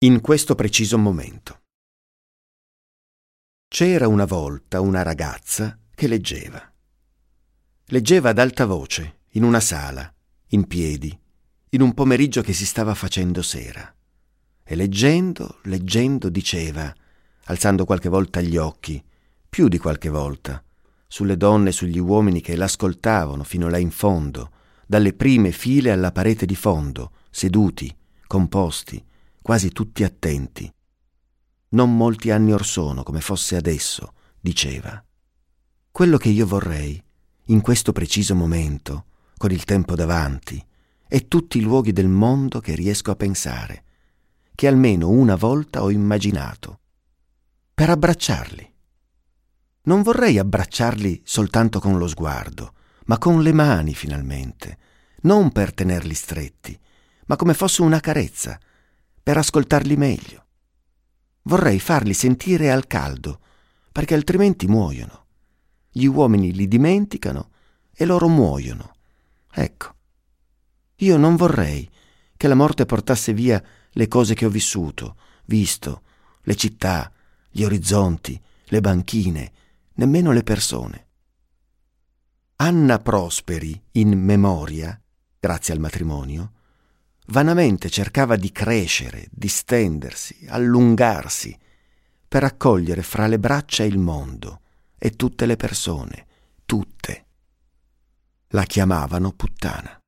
in questo preciso momento. C'era una volta una ragazza che leggeva. Leggeva ad alta voce, in una sala, in piedi, in un pomeriggio che si stava facendo sera. E leggendo, leggendo, diceva, alzando qualche volta gli occhi, più di qualche volta, sulle donne e sugli uomini che l'ascoltavano fino là in fondo, dalle prime file alla parete di fondo, seduti, composti, quasi tutti attenti. Non molti anni or sono, come fosse adesso, diceva. Quello che io vorrei, in questo preciso momento, con il tempo davanti, e tutti i luoghi del mondo che riesco a pensare, che almeno una volta ho immaginato, per abbracciarli. Non vorrei abbracciarli soltanto con lo sguardo, ma con le mani finalmente, non per tenerli stretti, ma come fosse una carezza, per ascoltarli meglio. Vorrei farli sentire al caldo, perché altrimenti muoiono. Gli uomini li dimenticano e loro muoiono. Ecco, io non vorrei che la morte portasse via le cose che ho vissuto, visto, le città, gli orizzonti, le banchine, nemmeno le persone. Anna Prosperi, in memoria, grazie al matrimonio, vanamente cercava di crescere, distendersi, allungarsi, per accogliere fra le braccia il mondo e tutte le persone, tutte. La chiamavano puttana.